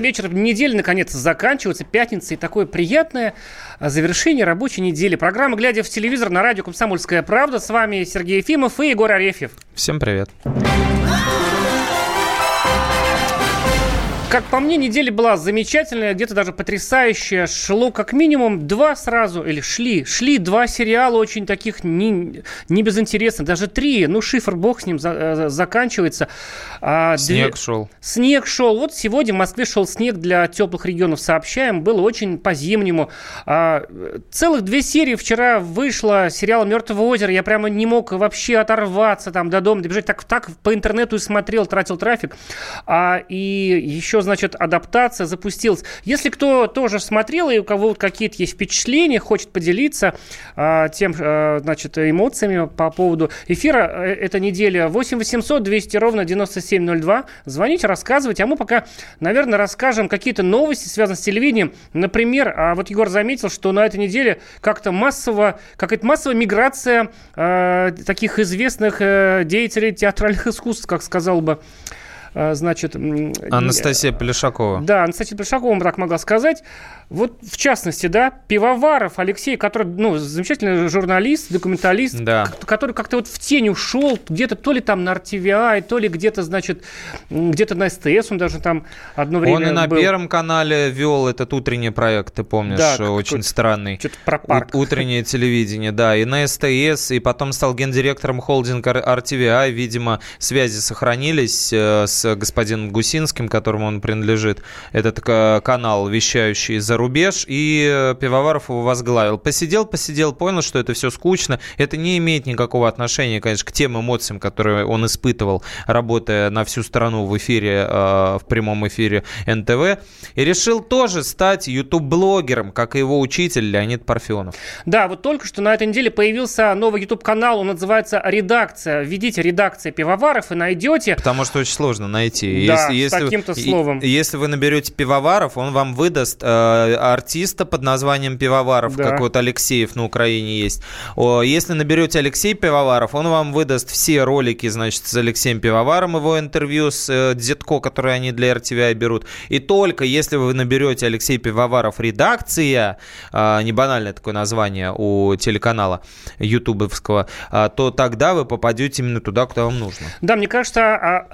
Добрый вечер. Неделя, наконец, заканчивается. Пятница и такое приятное завершение рабочей недели. Программа «Глядя в телевизор» на радио «Комсомольская правда». С вами Сергей Ефимов и Егор Арефьев. Всем привет. Как по мне, неделя была замечательная, где-то даже потрясающая. Шло как минимум два сразу, или шли, шли два сериала очень таких не, не безинтересных, даже три. Ну, шифр, бог с ним, за, э, заканчивается. А, снег две... шел. Снег шел. Вот сегодня в Москве шел снег для теплых регионов, сообщаем. Было очень по-зимнему. А, целых две серии вчера вышло сериала «Мертвое озеро». Я прямо не мог вообще оторваться там до дома, добежать. Так, так по интернету и смотрел, тратил трафик. А, и еще значит, адаптация запустилась. Если кто тоже смотрел и у кого какие-то есть впечатления, хочет поделиться а, тем, а, значит, эмоциями по поводу эфира э, эта неделя, 8 800 200 ровно 9702. Звоните, рассказывайте. А мы пока, наверное, расскажем какие-то новости, связанные с телевидением. Например, а вот Егор заметил, что на этой неделе как-то массово, какая-то массовая миграция э, таких известных э, деятелей театральных искусств, как сказал бы значит... Анастасия Полишакова. Да, Анастасия Полишакова, так могла сказать. Вот, в частности, да, Пивоваров Алексей, который, ну, замечательный журналист, документалист, да. который как-то вот в тень ушел, где-то то ли там на RTVI, то ли где-то, значит, где-то на СТС он даже там одно время Он и на был. Первом канале вел этот утренний проект, ты помнишь, да, очень странный. Что-то про парк. Утреннее телевидение, да, и на СТС, и потом стал гендиректором холдинга RTVI, видимо, связи сохранились э, с господином Гусинским, которому он принадлежит, этот э, канал, вещающий за рубеж, и э, Пивоваров его возглавил. Посидел, посидел, понял, что это все скучно. Это не имеет никакого отношения, конечно, к тем эмоциям, которые он испытывал, работая на всю страну в эфире, э, в прямом эфире НТВ. И решил тоже стать YouTube-блогером, как и его учитель Леонид Парфенов. Да, вот только что на этой неделе появился новый YouTube-канал, он называется «Редакция». Введите «Редакция Пивоваров» и найдете. Потому что очень сложно найти. Да, если, с таким-то словом. Если вы наберете Пивоваров, он вам выдаст э, артиста под названием Пивоваров, да. как вот Алексеев на Украине есть. Если наберете Алексей Пивоваров, он вам выдаст все ролики, значит, с Алексеем Пивоваром, его интервью с э, Дзетко, которые они для RTVI берут. И только если вы наберете Алексей Пивоваров «Редакция», а, не банальное такое название у телеканала ютубовского, а, то тогда вы попадете именно туда, куда вам нужно. Да, мне кажется, а,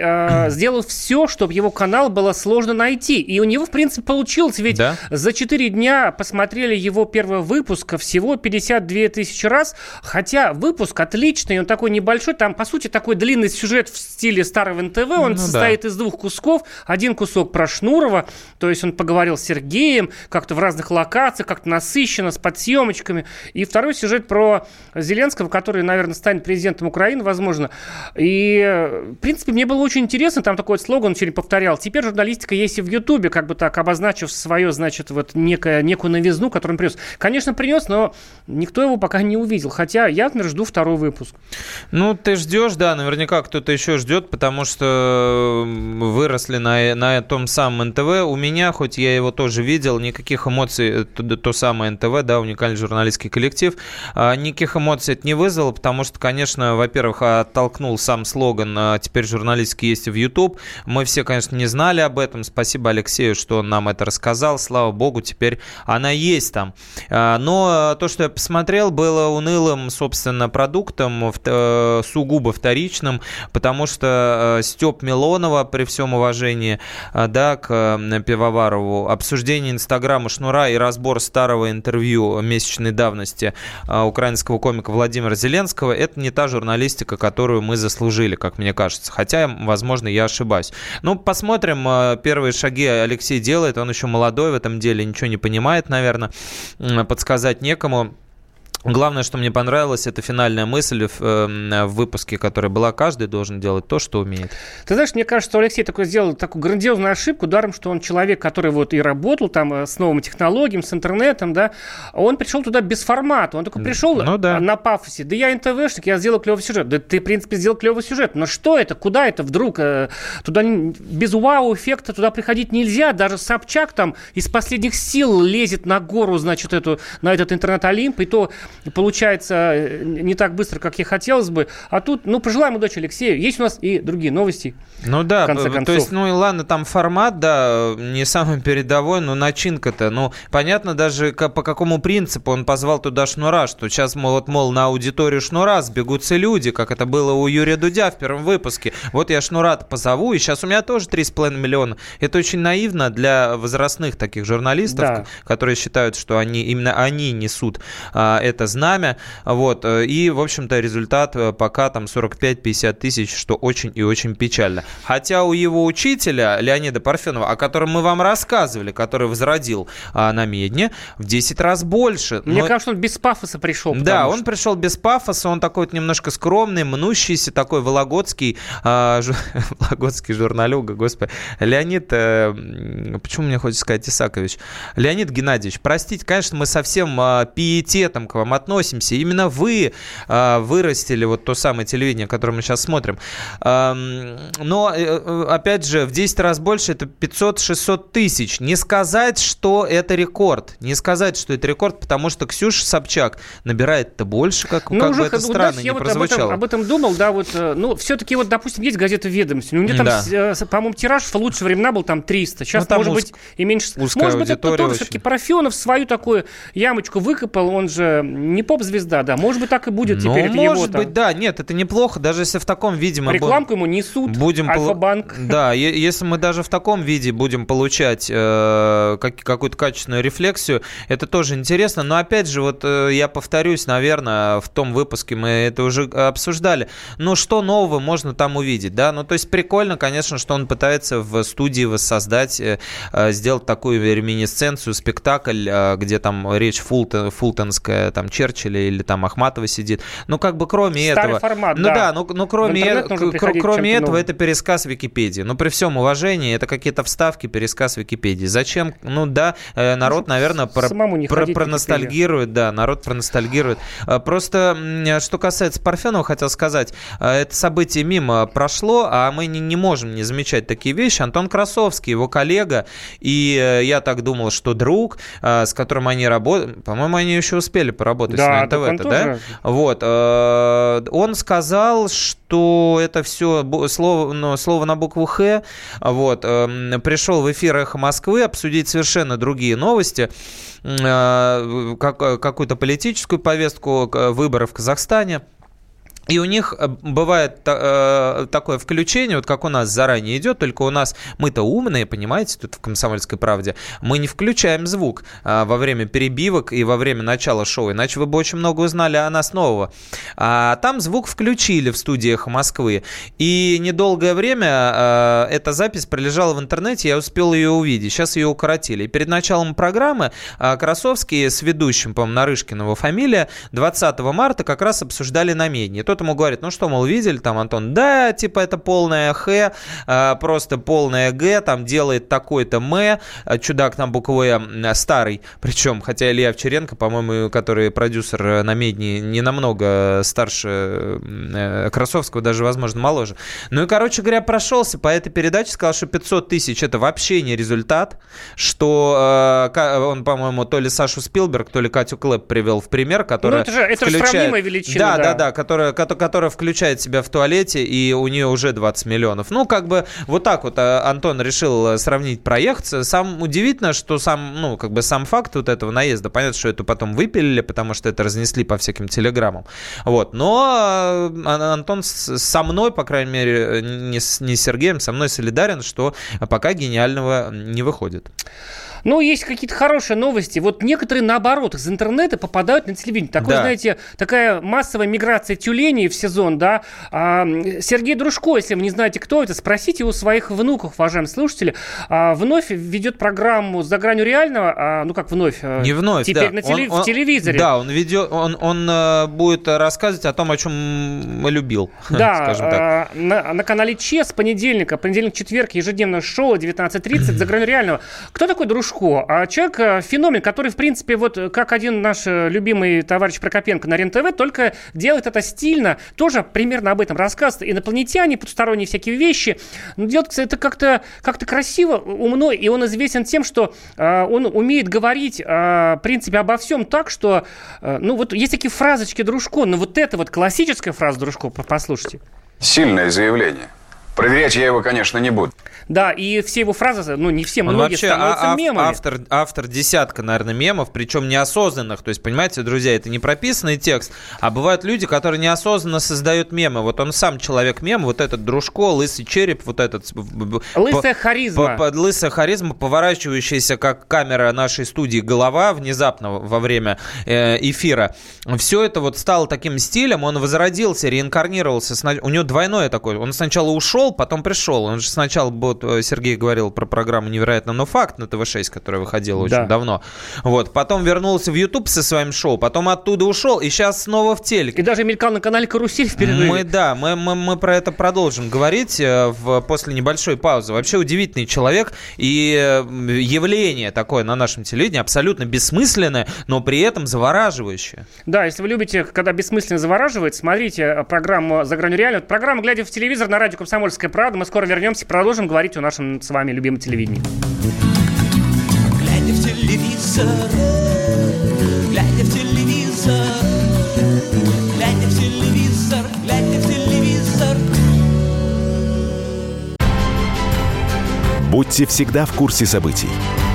Алексей сделал все, чтобы его канал было сложно найти. И у него, в принципе, получилось. Ведь ведь да? за 4 дня посмотрели его первый выпуск всего 52 тысячи раз, хотя выпуск отличный, он такой небольшой, там, по сути, такой длинный сюжет в стиле старого НТВ, он ну, состоит да. из двух кусков, один кусок про Шнурова, то есть он поговорил с Сергеем, как-то в разных локациях, как-то насыщенно, с подсъемочками, и второй сюжет про Зеленского, который, наверное, станет президентом Украины, возможно, и, в принципе, мне было очень интересно, там такой вот слоган очень повторял, теперь журналистика есть и в Ютубе, как бы так, обозначив свое значит, вот некое, некую новизну, которую он принес. Конечно, принес, но никто его пока не увидел. Хотя я, например, жду второй выпуск. Ну, ты ждешь, да, наверняка кто-то еще ждет, потому что выросли на, на том самом НТВ. У меня, хоть я его тоже видел, никаких эмоций, то, то самое НТВ, да, уникальный журналистский коллектив, а, никаких эмоций это не вызвало, потому что, конечно, во-первых, оттолкнул сам слоган а «Теперь журналистики есть в YouTube». Мы все, конечно, не знали об этом. Спасибо Алексею, что он нам это рассказал сказал, слава богу, теперь она есть там. А, но то, что я посмотрел, было унылым, собственно, продуктом, э, сугубо вторичным, потому что э, Степ Милонова, при всем уважении э, да, к Пивоварову, обсуждение Инстаграма Шнура и разбор старого интервью месячной давности украинского комика Владимира Зеленского, это не та журналистика, которую мы заслужили, как мне кажется. Хотя, возможно, я ошибаюсь. Ну, посмотрим. Первые шаги Алексей делает, он еще молодой молодой в этом деле, ничего не понимает, наверное, подсказать некому. Главное, что мне понравилось, это финальная мысль в, э, в выпуске, которая была, каждый должен делать то, что умеет. Ты знаешь, мне кажется, что Алексей такой сделал такую грандиозную ошибку, даром, что он человек, который вот и работал там э, с новыми технологиями, с интернетом, да, он пришел туда без формата, он такой пришел ну, да. на пафосе, да я НТВшник, я сделал клевый сюжет, да ты, в принципе, сделал клевый сюжет, но что это, куда это вдруг, э, туда без вау-эффекта туда приходить нельзя, даже Собчак там из последних сил лезет на гору, значит, эту, на этот интернет-олимп, и то получается э, не так быстро, как я хотелось бы. А тут, ну, пожелаем удачи Алексею. Есть у нас и другие новости. Ну да, в конце концов. то есть, ну и ладно, там формат, да, не самый передовой, но начинка-то, ну, понятно даже по какому принципу он позвал туда Шнура, что сейчас, мол, вот, мол, на аудиторию Шнура сбегутся люди, как это было у Юрия Дудя в первом выпуске. Вот я Шнура позову, и сейчас у меня тоже 3,5 миллиона. Это очень наивно для возрастных таких журналистов, да. которые считают, что они именно они несут а, это знамя. Вот. И, в общем-то, результат э, пока там 45-50 тысяч, что очень и очень печально. Хотя у его учителя Леонида Парфенова, о котором мы вам рассказывали, который возродил а, на Медне, в 10 раз больше. Мне Но... кажется, он без пафоса пришел. Да, он пришел без пафоса, он такой вот немножко скромный, мнущийся, такой вологодский, а, жу... вологодский журналюга, господи. Леонид, э, почему мне хочется сказать Исакович? Леонид Геннадьевич, простите, конечно, мы совсем э, пиететом к вам относимся. Именно вы э, вырастили вот то самое телевидение, которое мы сейчас смотрим. Э, но, э, опять же, в 10 раз больше это 500-600 тысяч. Не сказать, что это рекорд. Не сказать, что это рекорд, потому что Ксюша Собчак набирает-то больше, как, ну, как уже, бы это странно не я прозвучало. Вот об, этом, об этом думал, да, вот, э, ну, все-таки вот, допустим, есть газета «Ведомость», у меня там, да. Э, по-моему, тираж в лучшие времена был там 300, сейчас, ну, может быть, и меньше. Может быть, это тоже все-таки Парфенов свою такую ямочку выкопал, он же не поп-звезда, да, может быть, так и будет ну, теперь. может его, быть, да, нет, это неплохо, даже если в таком виде мы... Рекламку ему несут, будем Альфа-банк. Да, если мы даже в таком виде будем получать э, как, какую-то качественную рефлексию, это тоже интересно, но опять же, вот э, я повторюсь, наверное, в том выпуске мы это уже обсуждали, но что нового можно там увидеть, да, ну то есть прикольно, конечно, что он пытается в студии воссоздать, э, э, сделать такую реминесценцию, спектакль, э, где там речь фултон, фултонская, там Черчилля или там Ахматова сидит, ну как бы кроме Старый этого... формат, ну да, да ну, ну кроме, э, кроме этого это пересказ Википедии, ну при всем уважении это какие-то вставки, пересказ Википедии. Зачем? Ну да, э, народ, наверное, про, про, проностальгирует, да, народ проностальгирует. Просто что касается Парфенова, хотел сказать, это событие мимо прошло, а мы не, не можем не замечать такие вещи. Антон Красовский, его коллега, и э, я так думал, что друг, э, с которым они работают, по-моему, они еще успели поработать да, на НТВ, да? Вот. Э, он сказал, что это все слово, ну, слово на букву Х. Вот. Пришел в эфир «Эхо Москвы» обсудить совершенно другие новости какую-то политическую повестку выборов в Казахстане. И у них э, бывает э, такое включение, вот как у нас заранее идет, только у нас мы-то умные, понимаете, тут в «Комсомольской правде», мы не включаем звук э, во время перебивок и во время начала шоу, иначе вы бы очень много узнали о нас нового. А там звук включили в студиях Москвы, и недолгое время э, эта запись пролежала в интернете, я успел ее увидеть, сейчас ее укоротили. И перед началом программы э, Красовский с ведущим, по-моему, Нарышкин его фамилия, 20 марта как раз обсуждали намедни кто-то ему говорит, ну что, мол, видели там, Антон? Да, типа это полная Х, а, просто полная Г, там делает такой-то М, а, чудак на букву Э старый, причем, хотя Илья Овчаренко, по-моему, который продюсер э, на Медне, не намного старше э, Красовского, даже, возможно, моложе. Ну и, короче говоря, прошелся по этой передаче, сказал, что 500 тысяч это вообще не результат, что он, по-моему, то ли Сашу Спилберг, то ли Катю Клэп привел в пример, который Ну это же, это включает... же сравнимая величина. Да, да, да, да, которая, которая включает себя в туалете, и у нее уже 20 миллионов. Ну, как бы вот так вот а, Антон решил э, сравнить проект. Сам удивительно, что сам, ну, как бы сам факт вот этого наезда, понятно, что это потом выпилили, потому что это разнесли по всяким телеграммам. Вот. Но э, Антон со мной, по крайней мере, не с, не с Сергеем, со мной солидарен, что пока гениального не выходит. Но есть какие-то хорошие новости. Вот некоторые, наоборот, из интернета попадают на телевидение. Такой, да. знаете, такая массовая миграция тюленей в сезон, да. А, Сергей Дружко, если вы не знаете, кто это, спросите у своих внуков, уважаемые слушатели. А, вновь ведет программу «За гранью реального». А, ну, как вновь? Э, не вновь, Теперь да. на теле- он, в телевизоре. Да, он, ведет, он, он э, будет рассказывать о том, о чем мы любил, да, скажем так. А, на, на канале ЧЕС с понедельника, понедельник-четверг, ежедневное шоу 19.30 «За гранью реального». Кто такой Дружко? Дружко, а человек э, феномен, который, в принципе, вот как один наш любимый товарищ Прокопенко на РЕН-ТВ, только делает это стильно, тоже примерно об этом рассказывает. Инопланетяне, потусторонние всякие вещи. Но делает это как-то как красиво, умно, и он известен тем, что э, он умеет говорить, э, в принципе, обо всем так, что, э, ну, вот есть такие фразочки Дружко, но вот это вот классическая фраза Дружко, послушайте. Сильное заявление. Проверять я его, конечно, не буду. Да, и все его фразы, ну не все, Он многие вообще становятся а, мемами. Автор, автор десятка, наверное, мемов, причем неосознанных. То есть, понимаете, друзья, это не прописанный текст, а бывают люди, которые неосознанно создают мемы. Вот он сам человек-мем, вот этот дружко, лысый череп, вот этот... Лысая харизма. По, по, лысая харизма, поворачивающаяся, как камера нашей студии, голова внезапно во время э, эфира. Все это вот стало таким стилем, он возродился, реинкарнировался. У него двойное такое. Он сначала ушел, потом пришел. Он же сначала был вот э, Сергей говорил про программу «Невероятно, но факт» на ТВ-6, которая выходила очень да. давно. Вот. Потом вернулся в YouTube со своим шоу, потом оттуда ушел, и сейчас снова в телек. И даже мелькал на канале «Карусель» в перерыве. Мы, да, мы, мы, мы про это продолжим говорить э, в, после небольшой паузы. Вообще удивительный человек и э, явление такое на нашем телевидении абсолютно бессмысленное, но при этом завораживающее. Да, если вы любите, когда бессмысленно завораживает, смотрите программу «За гранью реального». Программа «Глядя в телевизор» на радио «Комсомольская правда». Мы скоро вернемся, продолжим говорить говорить о нашем с вами любимом телевидении. Глядя в телевизор, глядя в телевизор, глядя в телевизор, глядя в телевизор. Будьте всегда в курсе событий.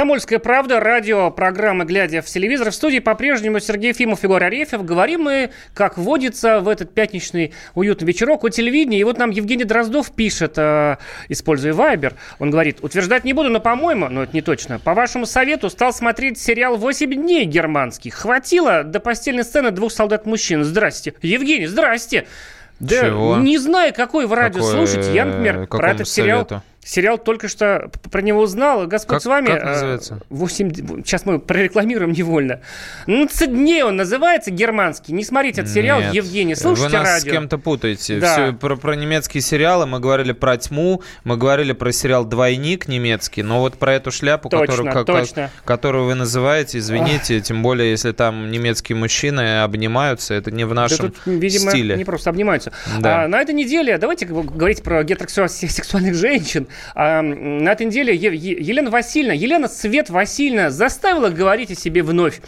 Комсомольская правда, радио, программа «Глядя в телевизор». В студии по-прежнему Сергей Фимов, Егор Арефьев. Говорим мы, как водится, в этот пятничный уютный вечерок о телевидении. И вот нам Евгений Дроздов пишет, э, используя Вайбер. Он говорит, утверждать не буду, но, по-моему, но это не точно, по вашему совету стал смотреть сериал «8 дней» германский. Хватило до постельной сцены двух солдат-мужчин. Здрасте. Евгений, здрасте. Да, Чего? не знаю, какой вы радио Какое, слушаете. Я, например, про этот. Совету? Сериал только что про него узнал. Господь как, с вами. Как называется? 8... Сейчас мы прорекламируем невольно. Ну, дней он называется германский. Не смотрите этот сериал, Нет. Евгений. Слушайте Вы нас радио. с кем-то путаете. Да. Все, про, про немецкие сериалы мы говорили про тьму, мы говорили про сериал «Двойник» немецкий, но вот про эту шляпу, точно, которую, как, точно. которую вы называете, извините, Ах. тем более, если там немецкие мужчины обнимаются, это не в нашем да тут, видимо, стиле. не просто обнимаются. Да. А, на этой неделе давайте говорить про гетеросексуальных женщин. А, на этой неделе Елена Васильевна, Елена Свет Васильевна заставила говорить о себе вновь.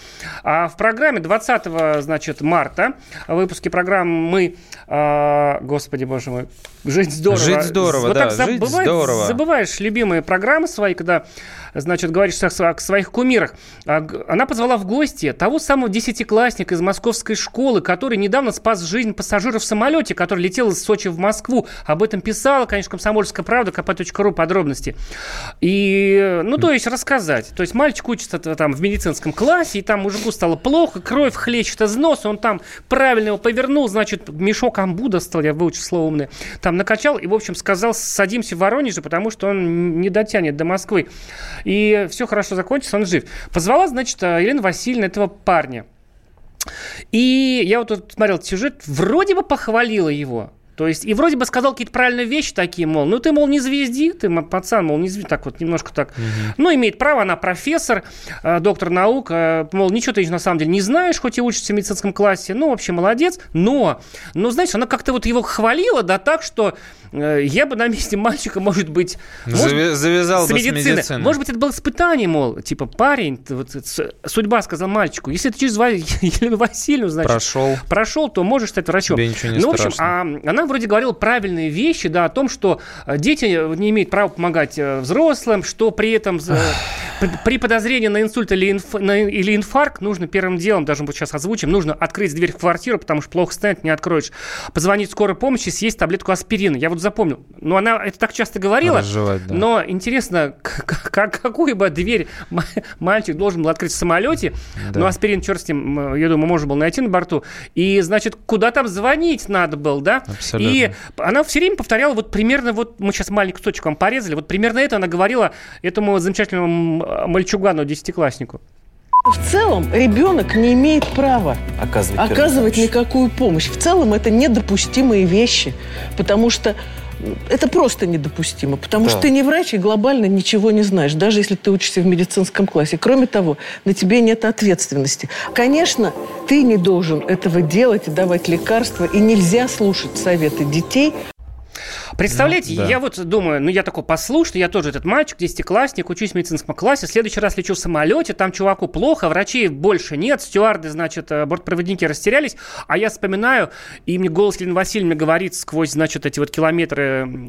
А в программе 20 значит, марта, в выпуске программы мы, а, господи боже мой, Жить здорово. Жить здорово, вот да, так жить бывает, здорово. Забываешь любимые программы свои, когда, значит, говоришь о своих кумирах. А, она позвала в гости того самого десятиклассника из московской школы, который недавно спас жизнь пассажиров в самолете, который летел из Сочи в Москву. Об этом писала, конечно, комсомольская правда, kp.ru подробности. И, ну, то есть рассказать. То есть мальчик учится там в медицинском классе, и там мужику стало плохо, кровь хлещет из носа, он там правильно его повернул, значит, мешок амбуда стал, я выучил слово умное, там накачал и, в общем, сказал, садимся в Воронеже, потому что он не дотянет до Москвы. И все хорошо закончится, он жив. Позвала, значит, Елена Васильевна этого парня. И я вот тут смотрел сюжет, вроде бы похвалила его. То есть, и вроде бы сказал какие-то правильные вещи такие, мол, ну ты, мол, не звезди, ты, пацан, мол, не звезди, так вот, немножко так. Угу. Ну, имеет право, она профессор, э, доктор наук, э, мол, ничего ты на самом деле не знаешь, хоть и учишься в медицинском классе, ну, вообще молодец, но, ну, знаешь, она как-то вот его хвалила, да, так, что Э, я бы на месте мальчика, может быть... Может, Завязал с бы медицины. с медицины. Может быть, это было испытание, мол, типа, парень, вот, судьба сказала мальчику, если ты через Елену Васильевну, значит... Прошел. Прошел, то можешь стать врачом. Тебе ничего не ну, в общем, а, она она вроде говорила правильные вещи, да, о том, что дети не имеют права помогать взрослым, что при этом при подозрении на инсульт или, инф, или инфаркт нужно первым делом, даже мы сейчас озвучим, нужно открыть дверь в квартиру, потому что плохо станет, не откроешь. Позвонить скорой помощи, съесть таблетку аспирина. Я вот запомнил. Но она это так часто говорила. Разжевать, да. Но интересно, как, какую бы дверь мальчик должен был открыть в самолете. Да. Ну, аспирин, черт с ним, я думаю, можно было найти на борту. И, значит, куда там звонить надо было, да? Абсолютно. И она все время повторяла вот примерно, вот мы сейчас маленький кусочек вам порезали, вот примерно это она говорила этому замечательному мальчугану, десятикласснику. В целом ребенок не имеет права оказывать, оказывать никакую помощь. В целом это недопустимые вещи, потому что это просто недопустимо, потому да. что ты не врач и глобально ничего не знаешь, даже если ты учишься в медицинском классе. Кроме того, на тебе нет ответственности. Конечно, ты не должен этого делать и давать лекарства, и нельзя слушать советы детей, Представляете, ну, да. я вот думаю, ну я такой послушный, я тоже этот мальчик, десятиклассник, учусь в медицинском классе, в следующий раз лечу в самолете, там чуваку плохо, врачей больше нет, стюарды, значит, э, бортпроводники растерялись, а я вспоминаю, и мне голос Елены Васильевны говорит сквозь, значит, эти вот километры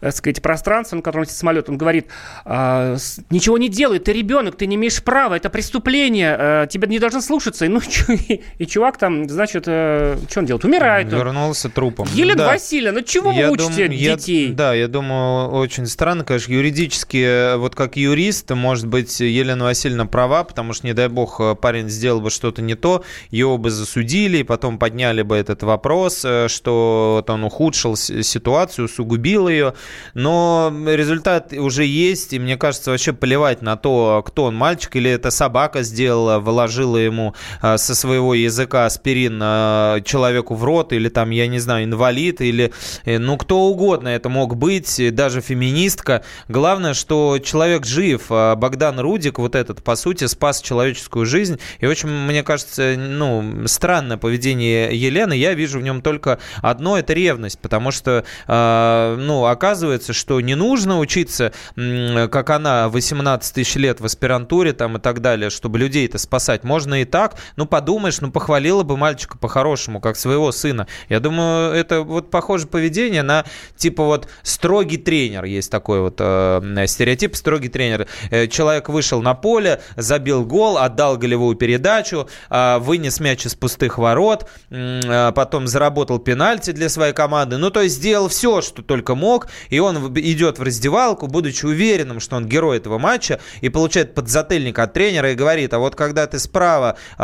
так сказать, пространство, на котором летит самолет, он говорит, а, ничего не делай, ты ребенок, ты не имеешь права, это преступление, а, тебя не должны слушаться. И, ну, и, и чувак там, значит, а, что он делает? Умирает. Вернулся он. трупом. Елена да. Васильевна, ну чего я вы учите дум, детей? Я, да, я думаю, очень странно, конечно, юридически, вот как юрист, может быть, Елена Васильевна права, потому что, не дай бог, парень сделал бы что-то не то, его бы засудили, и потом подняли бы этот вопрос, э, что вот он ухудшил ситуацию, усугубил ее но результат уже есть, и мне кажется, вообще плевать на то, кто он, мальчик или это собака сделала, вложила ему а, со своего языка аспирин а, человеку в рот, или там, я не знаю, инвалид, или э, ну кто угодно это мог быть, даже феминистка. Главное, что человек жив. А Богдан Рудик, вот этот, по сути, спас человеческую жизнь. И очень, мне кажется, ну, странное поведение Елены. Я вижу в нем только одно, это ревность, потому что, ну, оказывается, оказывается, что не нужно учиться, как она, 18 тысяч лет в аспирантуре там и так далее, чтобы людей-то спасать. Можно и так. Ну, подумаешь, ну, похвалила бы мальчика по-хорошему, как своего сына. Я думаю, это вот похоже поведение на, типа, вот строгий тренер. Есть такой вот э, стереотип, строгий тренер. Э, человек вышел на поле, забил гол, отдал голевую передачу, э, вынес мяч из пустых ворот, э, потом заработал пенальти для своей команды. Ну, то есть сделал все, что только мог, и он идет в раздевалку, будучи уверенным, что он герой этого матча, и получает подзатыльник от тренера и говорит, а вот когда ты справа э,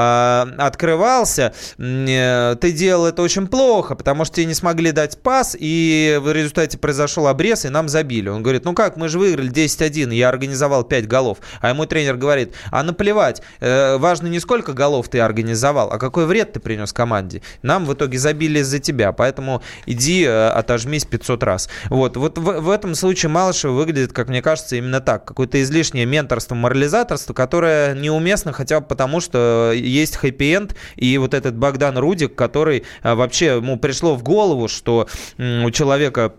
открывался, э, ты делал это очень плохо, потому что тебе не смогли дать пас, и в результате произошел обрез, и нам забили. Он говорит, ну как, мы же выиграли 10-1, я организовал 5 голов. А ему тренер говорит, а наплевать, э, важно не сколько голов ты организовал, а какой вред ты принес команде. Нам в итоге забили из-за тебя, поэтому иди э, отожмись 500 раз. Вот, вот в, в этом случае Малышева выглядит, как мне кажется, именно так. Какое-то излишнее менторство, морализаторство, которое неуместно хотя бы потому, что есть хэппи-энд, и вот этот Богдан Рудик, который а, вообще ему пришло в голову, что у человека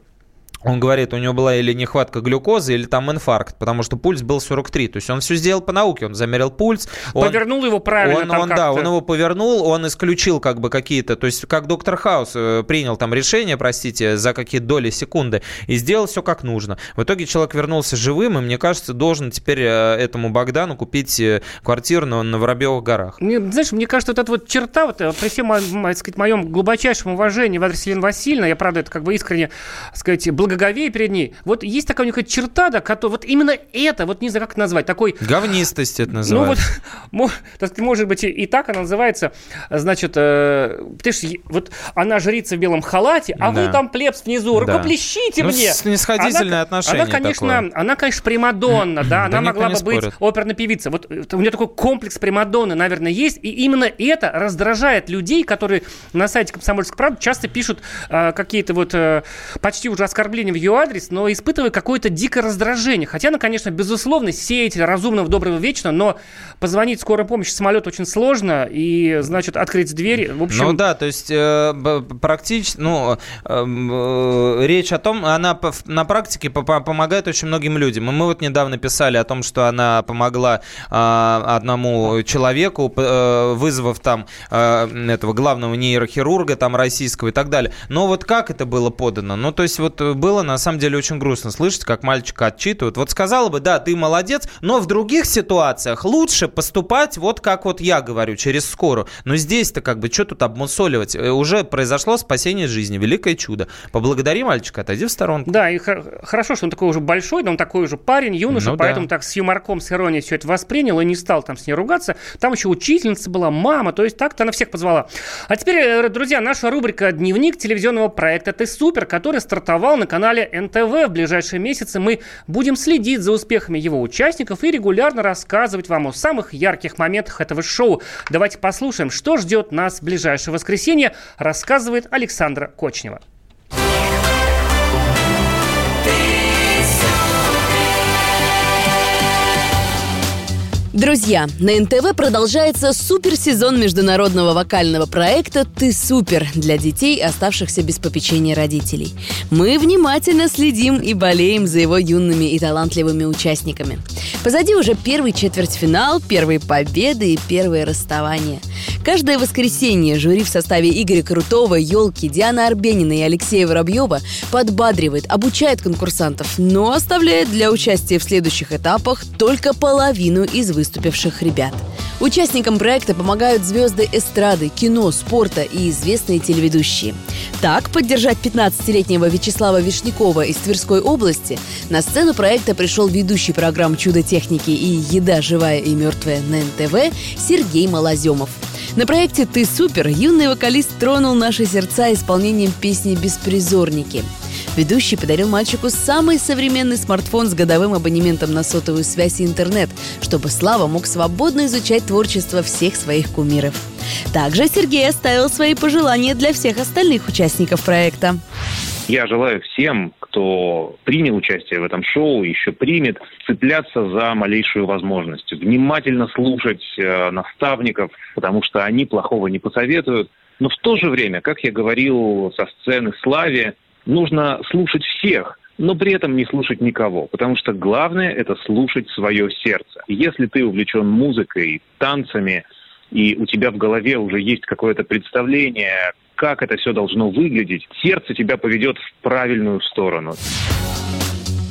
он говорит, у него была или нехватка глюкозы, или там инфаркт, потому что пульс был 43. То есть он все сделал по науке, он замерил пульс. Он, повернул его правильно. Он, он да, он его повернул, он исключил как бы какие-то, то есть как доктор Хаус э, принял там решение, простите, за какие доли секунды, и сделал все как нужно. В итоге человек вернулся живым, и мне кажется, должен теперь э, этому Богдану купить э, квартиру на, на Воробьевых горах. Мне, знаешь, мне кажется, вот эта вот черта, вот, при всем, так сказать, моем глубочайшем уважении в адрес Елены Васильевны, я, правда, это как бы искренне, так сказать, благоговея перед ней. Вот есть такая у них черта, да, которая, вот именно это, вот не знаю, как это назвать, такой... Говнистость это называется. Ну вот, может быть, и, так она называется, значит, э, ты вот она жрица в белом халате, а да. вы там плебс внизу, да. рукоплещите ну, мне. снисходительное она, отношение она, конечно, такое. Она, конечно, примадонна, да, она могла бы быть оперной певицей. Вот э, у нее такой комплекс примадонны, наверное, есть, и именно это раздражает людей, которые на сайте Комсомольской правды часто пишут э, какие-то вот э, почти уже оскорбления оскорбление в ее адрес, но испытываю какое-то дикое раздражение. Хотя она, конечно, безусловно, сеятель разумного, доброго, вечно, но позвонить в скорую помощь самолет очень сложно, и, значит, открыть дверь, в общем... Ну да, то есть э, практически, ну, эм, э, речь о том, она на практике помогает очень многим людям. И мы вот недавно писали о том, что она помогла э, одному человеку, э, вызвав там э, этого главного нейрохирурга там российского и так далее. Но вот как это было подано? Ну, то есть вот было на самом деле очень грустно слышать, как мальчика отчитывают. Вот сказала бы, да, ты молодец, но в других ситуациях лучше поступать вот как вот я говорю, через скорую. Но здесь-то как бы что тут обмусоливать? Э, уже произошло спасение жизни, великое чудо. Поблагодари мальчика, отойди в сторонку. Да, и хорошо, что он такой уже большой, но он такой уже парень, юноша, ну, поэтому да. так с юморком, с иронией все это воспринял и не стал там с ней ругаться. Там еще учительница была, мама, то есть так-то она всех позвала. А теперь, э, друзья, наша рубрика «Дневник телевизионного проекта «Ты супер», который стартовал на канале НТВ. В ближайшие месяцы мы будем следить за успехами его участников и регулярно рассказывать вам о самых ярких моментах этого шоу. Давайте послушаем, что ждет нас в ближайшее воскресенье, рассказывает Александра Кочнева. Друзья, на НТВ продолжается суперсезон международного вокального проекта «Ты супер» для детей, оставшихся без попечения родителей. Мы внимательно следим и болеем за его юными и талантливыми участниками. Позади уже первый четвертьфинал, первые победы и первые расставания. Каждое воскресенье жюри в составе Игоря Крутого, Елки, Дианы Арбенина и Алексея Воробьева подбадривает, обучает конкурсантов, но оставляет для участия в следующих этапах только половину из выступлений выступивших ребят. Участникам проекта помогают звезды эстрады, кино, спорта и известные телеведущие. Так, поддержать 15-летнего Вячеслава Вишнякова из Тверской области на сцену проекта пришел ведущий программ «Чудо техники» и «Еда живая и мертвая» на НТВ Сергей Малоземов. На проекте «Ты супер» юный вокалист тронул наши сердца исполнением песни «Беспризорники». Ведущий подарил мальчику самый современный смартфон с годовым абонементом на сотовую связь и интернет, чтобы Слава мог свободно изучать творчество всех своих кумиров. Также Сергей оставил свои пожелания для всех остальных участников проекта. Я желаю всем, кто принял участие в этом шоу, еще примет, цепляться за малейшую возможность, внимательно слушать э, наставников, потому что они плохого не посоветуют. Но в то же время, как я говорил со сцены Славе, нужно слушать всех, но при этом не слушать никого, потому что главное это слушать свое сердце. Если ты увлечен музыкой, танцами, и у тебя в голове уже есть какое-то представление, как это все должно выглядеть, сердце тебя поведет в правильную сторону.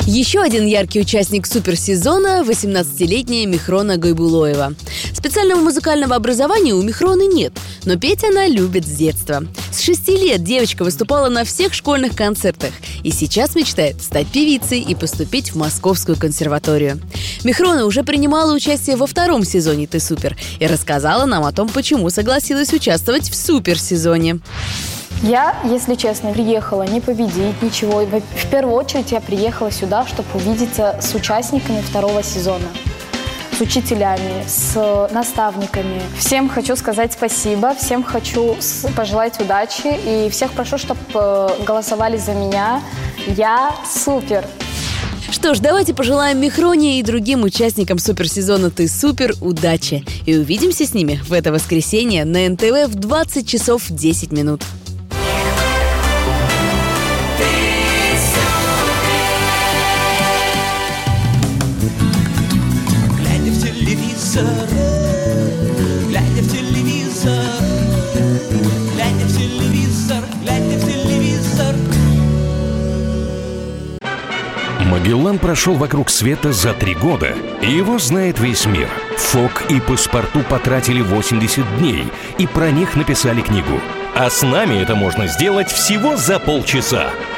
Еще один яркий участник суперсезона – 18-летняя Михрона Гайбулоева. Специального музыкального образования у Михроны нет, но петь она любит с детства. С шести лет девочка выступала на всех школьных концертах и сейчас мечтает стать певицей и поступить в Московскую консерваторию. Михрона уже принимала участие во втором сезоне «Ты супер» и рассказала нам о том, почему согласилась участвовать в суперсезоне. Я, если честно, приехала не победить ничего. В первую очередь я приехала сюда, чтобы увидеться с участниками второго сезона с учителями, с наставниками. Всем хочу сказать спасибо, всем хочу пожелать удачи и всех прошу, чтобы э, голосовали за меня. Я супер! Что ж, давайте пожелаем Михроне и другим участникам суперсезона «Ты супер» удачи. И увидимся с ними в это воскресенье на НТВ в 20 часов 10 минут. Телевизор, глядя в телевизор, глядя в телевизор, глядя в телевизор. Магеллан прошел вокруг света за три года, и его знает весь мир. Фок и паспорту потратили 80 дней, и про них написали книгу. А с нами это можно сделать всего за полчаса.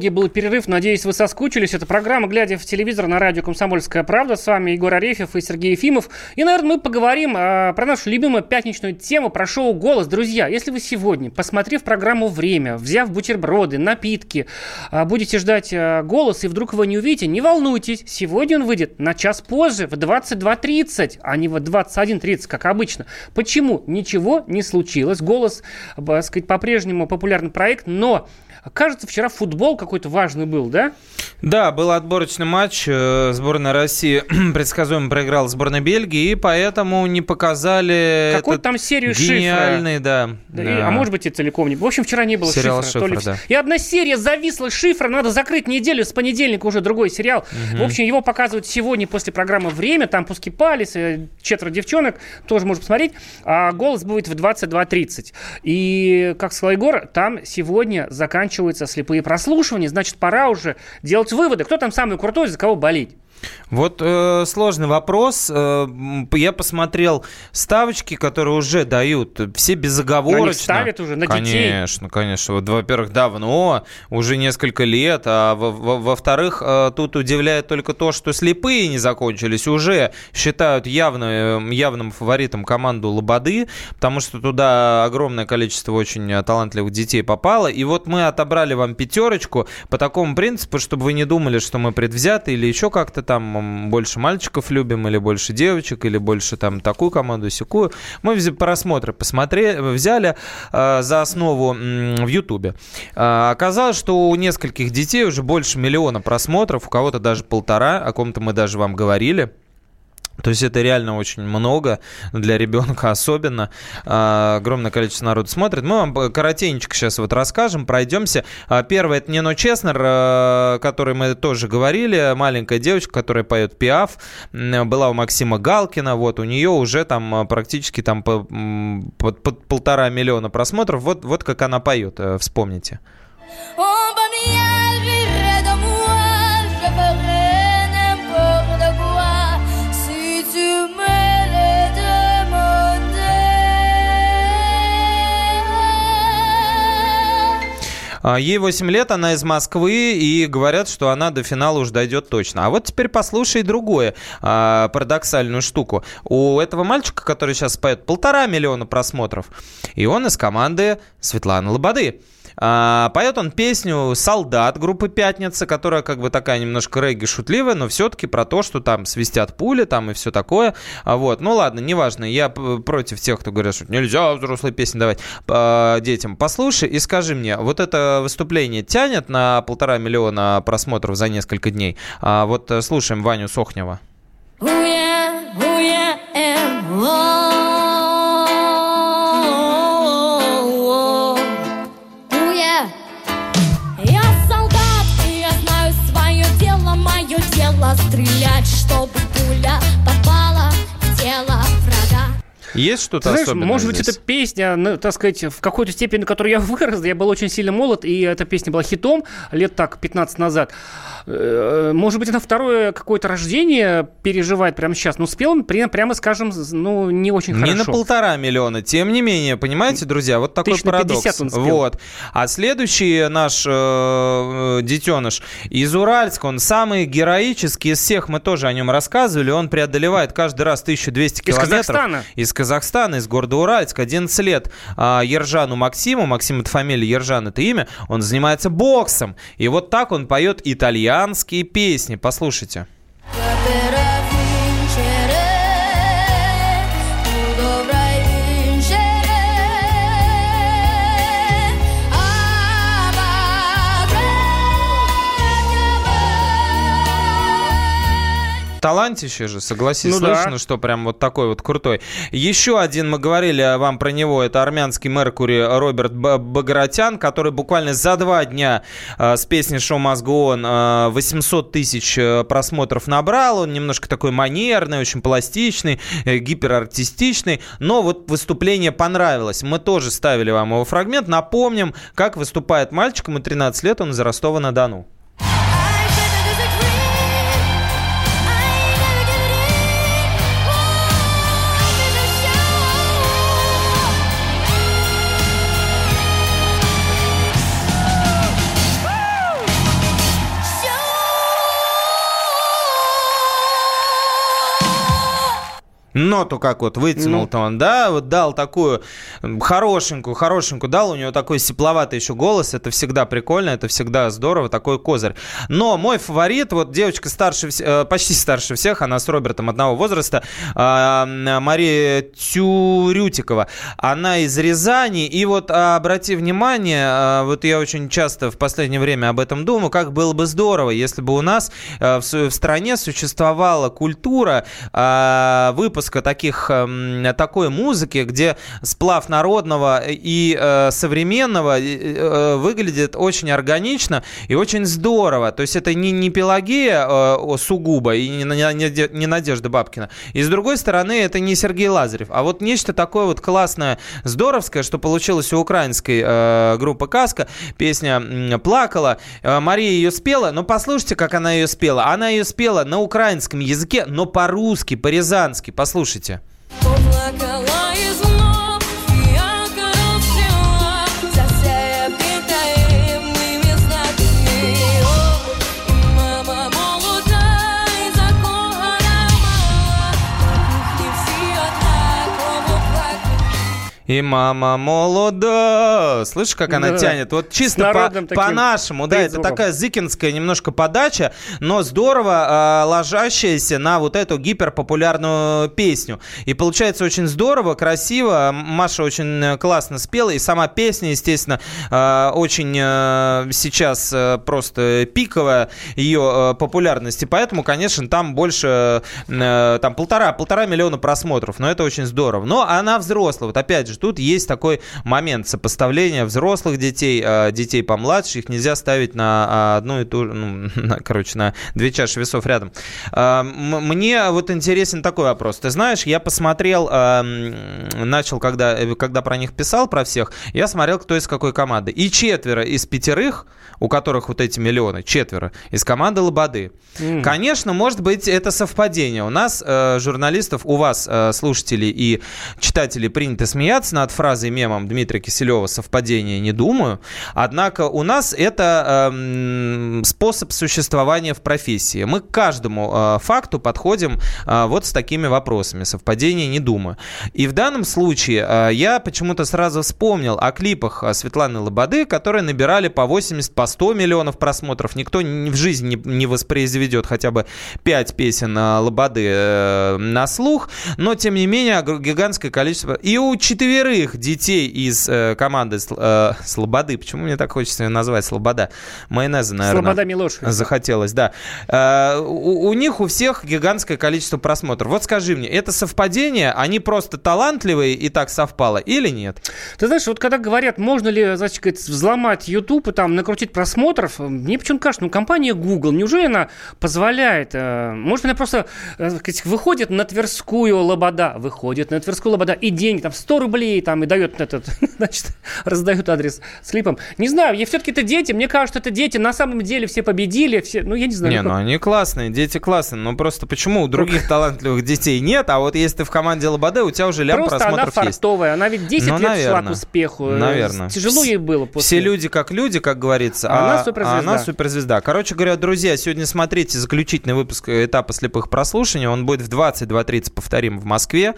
долгий был перерыв. Надеюсь, вы соскучились. Это программа «Глядя в телевизор» на радио «Комсомольская правда». С вами Егор Арефьев и Сергей Ефимов. И, наверное, мы поговорим а, про нашу любимую пятничную тему, про шоу «Голос». Друзья, если вы сегодня, посмотрев программу «Время», взяв бутерброды, напитки, а, будете ждать а, «Голос» и вдруг его не увидите, не волнуйтесь. Сегодня он выйдет на час позже, в 22.30, а не в 21.30, как обычно. Почему? Ничего не случилось. «Голос», так сказать, по-прежнему популярный проект, но Кажется, вчера футбол какой-то важный был, да? Да, был отборочный матч. Э, сборная России предсказуемо проиграла сборной Бельгии, и поэтому не показали Какую-то там серию гениальный, шифра. да. да. И, а может быть и целиком не. В общем, вчера не было сериал шифра. шифра ли... да. И одна серия зависла шифра, надо закрыть неделю, с понедельника уже другой сериал. Угу. В общем, его показывают сегодня после программы «Время», там пуски палец, э, четверо девчонок, тоже можно посмотреть. А голос будет в 22.30. И, как сказал Егор, там сегодня заканчиваются слепые прослушивания, значит, пора уже делать выводы, кто там самый крутой, за кого болеть. Вот э, сложный вопрос. Э, я посмотрел ставочки, которые уже дают. Все безоговорочно. Они ставят уже на конечно, детей. Конечно, конечно. Вот, во-первых, давно, уже несколько лет. А во-вторых, э, тут удивляет только то, что слепые не закончились. Уже считают явно, э, явным фаворитом команду Лободы, потому что туда огромное количество очень талантливых детей попало. И вот мы отобрали вам пятерочку по такому принципу, чтобы вы не думали, что мы предвзяты или еще как-то там больше мальчиков любим, или больше девочек, или больше там такую команду, секую. Мы просмотры посмотрели, взяли э, за основу э, в Ютубе. Э, оказалось, что у нескольких детей уже больше миллиона просмотров, у кого-то даже полтора, о ком-то мы даже вам говорили. То есть это реально очень много, для ребенка особенно. А, огромное количество народу смотрит. Мы вам коротенько сейчас вот расскажем, пройдемся. А, первое, это Нино Чеснер, о которой мы тоже говорили. Маленькая девочка, которая поет пиаф. Была у Максима Галкина. Вот у нее уже там практически там по, по, по полтора миллиона просмотров. Вот, вот как она поет, э, вспомните. А, ей 8 лет, она из Москвы, и говорят, что она до финала уже дойдет точно. А вот теперь послушай другое, а, парадоксальную штуку. У этого мальчика, который сейчас поет, полтора миллиона просмотров, и он из команды Светланы Лободы. А, поет он песню «Солдат» группы «Пятница», которая как бы такая немножко регги шутливая, но все-таки про то, что там свистят пули там и все такое. А, вот. Ну ладно, неважно, я против тех, кто говорит, что нельзя взрослые песни давать а, детям. Послушай и скажи мне, вот это выступление тянет на полтора миллиона просмотров за несколько дней? Вот э, слушаем Ваню Сохнева. Who yeah, Есть что-то Знаешь, особенное может здесь? быть, эта песня, ну, так сказать, в какой-то степени, на которой я вырос, я был очень сильно молод, и эта песня была хитом лет так 15 назад. Э, может быть, это второе какое-то рождение переживает прямо сейчас. Но спел он, прямо скажем, ну, не очень не хорошо. Не на полтора миллиона. Тем не менее, понимаете, друзья, вот такой Тысяч парадокс. он спел. Вот. А следующий наш э, э, детеныш из Уральска, он самый героический из всех, мы тоже о нем рассказывали, он преодолевает каждый раз 1200 километров. Из Казахстана? Из Казахстана, из города Уральск. 11 лет э, Ержану Максиму, Максим это фамилия, Ержан это имя, он занимается боксом. И вот так он поет итальянские песни. Послушайте. Талантище же, согласись, ну, слышно, да. что прям вот такой вот крутой. Еще один, мы говорили вам про него, это армянский Меркури Роберт Багратян, который буквально за два дня э, с песней «Шоу Мозгон» э, 800 тысяч просмотров набрал. Он немножко такой манерный, очень пластичный, э, гиперартистичный, но вот выступление понравилось. Мы тоже ставили вам его фрагмент. Напомним, как выступает мальчик, ему 13 лет, он из Ростова-на-Дону. Ноту как вот вытянул-то ну. он, да, вот дал такую хорошенькую, хорошенькую дал, у него такой сепловатый еще голос, это всегда прикольно, это всегда здорово, такой козырь. Но мой фаворит, вот девочка старше, э, почти старше всех, она с Робертом одного возраста, а, Мария Тюрютикова, она из Рязани, и вот обрати внимание, а, вот я очень часто в последнее время об этом думаю, как было бы здорово, если бы у нас э, в стране существовала культура а, выпуска таких, эм, такой музыки, где сплав народного и э, современного э, выглядит очень органично и очень здорово. То есть это не, не Пелагея сугубо и не, не, не Надежда Бабкина. И с другой стороны, это не Сергей Лазарев, а вот нечто такое вот классное, здоровское, что получилось у украинской группы «Каска». Песня «Плакала». Мария ее спела, но послушайте, как она ее спела. Она ее спела на украинском языке, но по-русски, по-рязански. Послушайте. Поплакала из И мама молода. Слышишь, как она да. тянет? Вот чисто по, по-нашему, да, это такая зыкинская немножко подача, но здорово э, ложащаяся на вот эту гиперпопулярную песню. И получается очень здорово, красиво. Маша очень классно спела, и сама песня, естественно, э, очень э, сейчас э, просто пиковая ее э, популярности. Поэтому, конечно, там больше, э, там полтора, полтора миллиона просмотров. Но это очень здорово. Но она взрослая. Вот опять же, тут есть такой момент сопоставления взрослых детей, а, детей помладше, их нельзя ставить на а, одну и ту же, ну, на, короче, на две чаши весов рядом. А, мне вот интересен такой вопрос. Ты знаешь, я посмотрел, начал, когда, когда про них писал, про всех, я смотрел, кто из какой команды. И четверо из пятерых, у которых вот эти миллионы, четверо, из команды Лободы. Mm. Конечно, может быть, это совпадение. У нас, э, журналистов, у вас, э, слушателей и читателей, принято смеяться, над фразой мемом Дмитрия Киселева «совпадение не думаю». Однако у нас это э, способ существования в профессии. Мы к каждому э, факту подходим э, вот с такими вопросами. Совпадение не думаю. И в данном случае э, я почему-то сразу вспомнил о клипах э, Светланы Лободы, которые набирали по 80, по 100 миллионов просмотров. Никто в жизни не, не воспроизведет хотя бы 5 песен э, Лободы э, на слух, но тем не менее гигантское количество. И у четверых детей из э, команды Слободы. Почему мне так хочется ее назвать Слобода? Майонеза, наверное. Слобода Милошевич. Захотелось, да. У, у них у всех гигантское количество просмотров. Вот скажи мне, это совпадение? Они просто талантливые и так совпало или нет? Ты знаешь, вот когда говорят, можно ли, значит, взломать YouTube и там накрутить просмотров, мне почему-то кажется, ну, компания Google, неужели она позволяет? Э, может, она просто э, выходит на Тверскую Лобода, выходит на Тверскую Лобода, и деньги, там, 100 рублей там и дает этот, значит, раздают адрес с клипом. Не знаю, я все-таки это дети, мне кажется, это дети, на самом деле все победили, все, ну я не знаю. Не, ну они классные, дети классные, но просто почему у других талантливых детей нет, а вот если ты в команде Лободе, у тебя уже лям просто просмотров она фартовая, она ведь 10 ну, лет наверное, шла к успеху. Наверное. Тяжело ей было после. Все люди как люди, как говорится, а, она суперзвезда. А она суперзвезда. Короче говоря, друзья, сегодня смотрите заключительный выпуск этапа слепых прослушаний, он будет в 22.30, повторим, в Москве,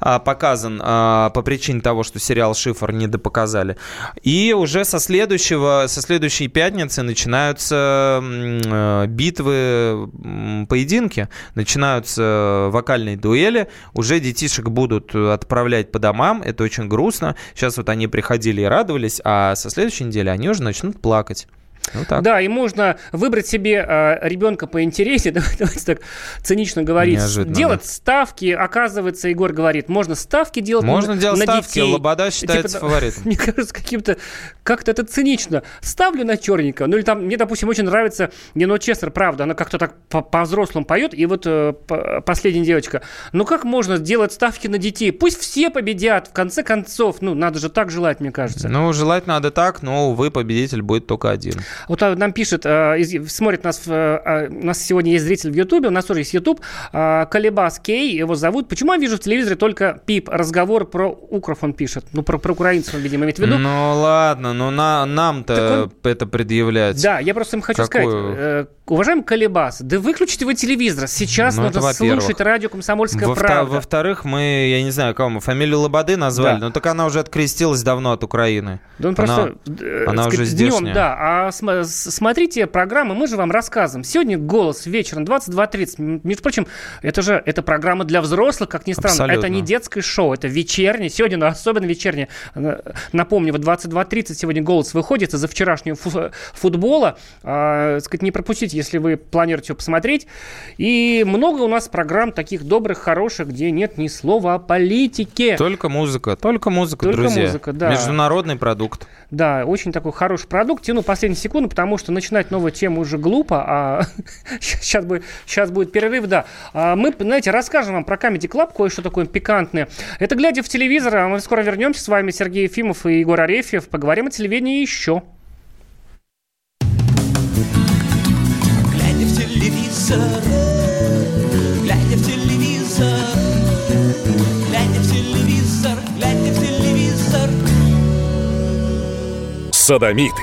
а, показан а, по причине того, что сериал сериал «Шифр» не допоказали. И уже со следующего, со следующей пятницы начинаются э, битвы, поединки, начинаются вокальные дуэли. Уже детишек будут отправлять по домам. Это очень грустно. Сейчас вот они приходили и радовались, а со следующей недели они уже начнут плакать. Ну, так. Да, и можно выбрать себе э, ребенка поинтереснее, давайте так цинично говорить, Неожиданно, делать да. ставки. Оказывается, Егор говорит, можно ставки делать Можно на, делать на ставки, детей. Лобода считается типа, фаворитом. Мне кажется, каким-то как-то это цинично. Ставлю на черненького. Ну или там, мне, допустим, очень нравится Нино Честер, правда, она как-то так по-взрослому поет, и вот э, последняя девочка. Ну как можно делать ставки на детей? Пусть все победят, в конце концов. Ну, надо же так желать, мне кажется. Ну, желать надо так, но, увы, победитель будет только один. Вот а, нам пишет, смотрит нас, у нас сегодня есть зритель в Ютубе, у нас тоже есть Ютуб, Калибас Кей, его зовут. Почему я вижу в телевизоре только пип, разговор про укров он пишет? Ну, про, про украинцев он, видимо, имеет в виду. Ну, ладно, но на, нам-то он... это предъявлять. Да, я просто им хочу Какую? сказать, уважаемый Калибас, да выключите вы телевизор, сейчас ну, нужно слушать радио «Комсомольская во правда». Во-вторых, мы, я не знаю, кого мы, фамилию Лободы назвали, да. но так она уже открестилась давно от Украины. Да он она, просто, э, она сказать, уже здешняя. Днем, да, а см- смотрите программы, мы же вам рассказываем. Сегодня «Голос» вечером 22.30. Между прочим, это же это программа для взрослых, как ни странно. Абсолютно. Это не детское шоу, это вечернее. Сегодня, ну, особенно вечернее. Напомню, в 22.30 сегодня «Голос» выходит из-за вчерашнего фу- футбола. А, сказать, не пропустите, если вы планируете его посмотреть. И много у нас программ таких добрых, хороших, где нет ни слова о политике. Только музыка, только музыка, только друзья. музыка, да. Международный продукт. Да, очень такой хороший продукт. Тяну последнюю секунду, потому что начинать новую тему уже глупо, а сейчас, будет, сейчас будет перерыв, да. А мы, знаете, расскажем вам про Comedy Club, кое-что такое пикантное. Это глядя в телевизор, а мы скоро вернемся с вами, Сергей Ефимов и Егор Арефьев. Поговорим о телевидении еще. Глядя в телевизор, глядя в телевизор, глядя в телевизор, глядя в телевизор. Садомиты,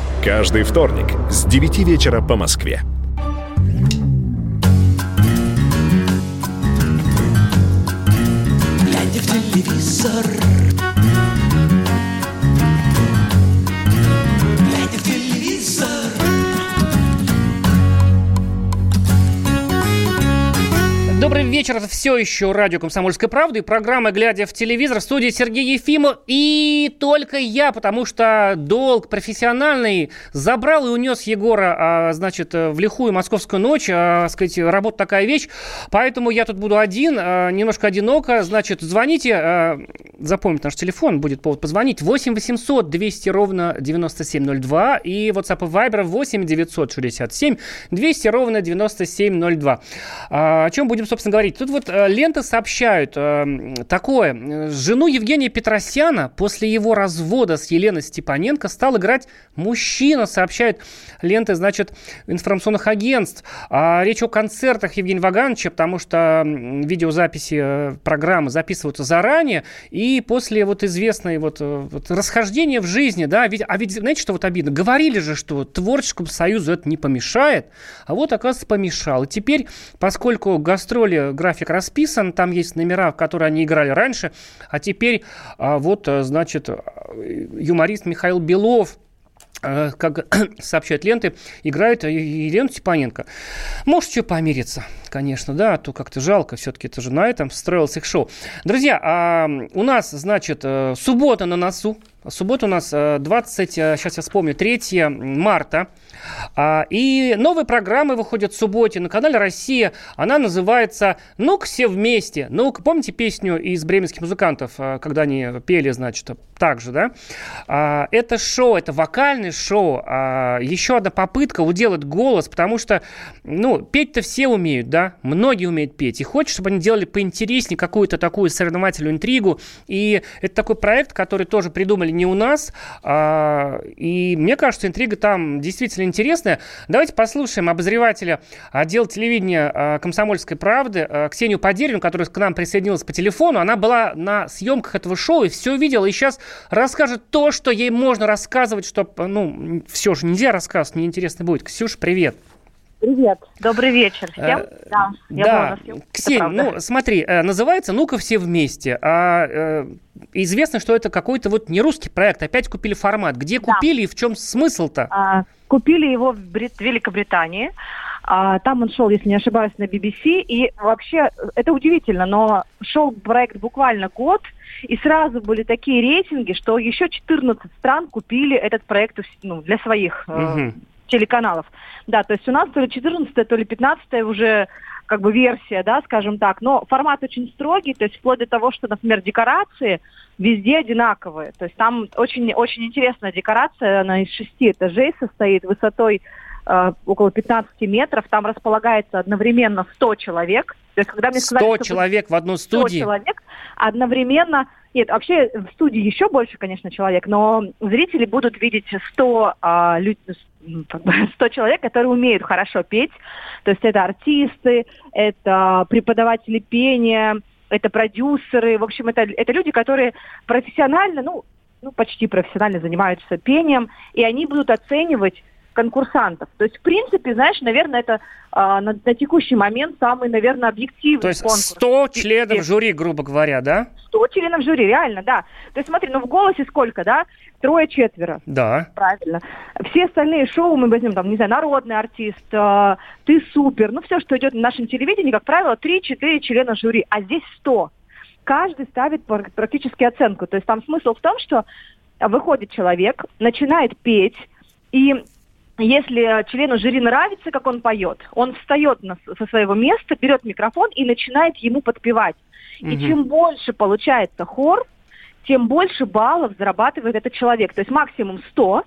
Каждый вторник с 9 вечера по Москве. Глядя в телевизор Добрый вечер. Это все еще радио «Комсомольская правда» и программа «Глядя в телевизор» в студии Сергей Ефимов. И только я, потому что долг профессиональный забрал и унес Егора, а, значит, в лихую московскую ночь. А, сказать, работа такая вещь. Поэтому я тут буду один, а, немножко одиноко. Значит, звоните, а, запомните наш телефон, будет повод позвонить. 8 800 200 ровно 9702 и WhatsApp и Viber 8 967 200 ровно 9702. А, о чем будем собственно, говорить? Тут вот э, ленты сообщают э, такое. Жену Евгения Петросяна после его развода с Еленой Степаненко стал играть мужчина, сообщают ленты, значит, информационных агентств. А речь о концертах Евгения Вагановича, потому что видеозаписи э, программы записываются заранее, и после вот известной вот, э, вот расхождения в жизни, да, ведь, а ведь, знаете, что вот обидно? Говорили же, что творческому союзу это не помешает, а вот, оказывается, помешал. И теперь, поскольку гастроли роли график расписан, там есть номера, в которые они играли раньше, а теперь а, вот, э, значит, э, юморист Михаил Белов э, как сообщают ленты, играет Елену Степаненко. Может, что помириться, конечно, да, а то как-то жалко, все-таки это же на этом строилось их шоу. Друзья, а у нас, значит, суббота на носу, Суббота у нас 20, сейчас я вспомню, 3 марта. А, и новые программы выходят в субботе на канале «Россия». Она называется «Ну-ка все вместе». Ну-ка, помните песню из бременских музыкантов, а, когда они пели, значит, так же, да? А, это шоу, это вокальное шоу. Еще одна попытка уделать голос, потому что, ну, петь-то все умеют, да? Многие умеют петь. И хочешь, чтобы они делали поинтереснее какую-то такую соревновательную интригу. И это такой проект, который тоже придумали не у нас. И мне кажется, интрига там действительно интересное. Давайте послушаем обозревателя отдела телевидения э, «Комсомольской правды» э, Ксению Подерину, которая к нам присоединилась по телефону. Она была на съемках этого шоу и все видела, и сейчас расскажет то, что ей можно рассказывать, чтобы, ну, все же нельзя рассказывать, неинтересно будет. Ксюша, привет. Привет, добрый вечер всем. Э, да, я да. Ксения, ну смотри, э, называется «Ну-ка все вместе». А, э, известно, что это какой-то вот не русский проект, опять купили формат. Где да. купили и в чем смысл-то? А, купили его в Брит- Великобритании. А, там он шел, если не ошибаюсь, на BBC. И вообще, это удивительно, но шел проект буквально год, и сразу были такие рейтинги, что еще 14 стран купили этот проект ну, для своих угу телеканалов. Да, то есть у нас то ли 14 то ли 15 уже как бы версия, да, скажем так, но формат очень строгий, то есть вплоть до того, что, например, декорации везде одинаковые. То есть там очень, очень интересная декорация, она из шести этажей состоит, высотой э, около 15 метров, там располагается одновременно 100 человек. То есть, когда мне сказали, 100 что человек в одну 100 студию? человек одновременно... Нет, вообще в студии еще больше, конечно, человек, но зрители будут видеть 100, а, бы 100 человек, которые умеют хорошо петь. То есть это артисты, это преподаватели пения, это продюсеры. В общем, это, это люди, которые профессионально, ну, ну, почти профессионально занимаются пением, и они будут оценивать конкурсантов. То есть, в принципе, знаешь, наверное, это а, на, на текущий момент самый, наверное, объективный То есть конкурс. 100 членов жюри, грубо говоря, да? 100 членов жюри, реально, да. То есть смотри, ну в голосе сколько, да? Трое-четверо. Да. Правильно. Все остальные шоу мы возьмем, там, не знаю, народный артист, э, ты супер, ну все, что идет на нашем телевидении, как правило, 3-4 члена жюри, а здесь 100. Каждый ставит пр- практически оценку. То есть там смысл в том, что выходит человек, начинает петь, и если члену жюри нравится, как он поет, он встает на- со своего места, берет микрофон и начинает ему подпевать. И чем больше получается хор, тем больше баллов зарабатывает этот человек. То есть максимум 100,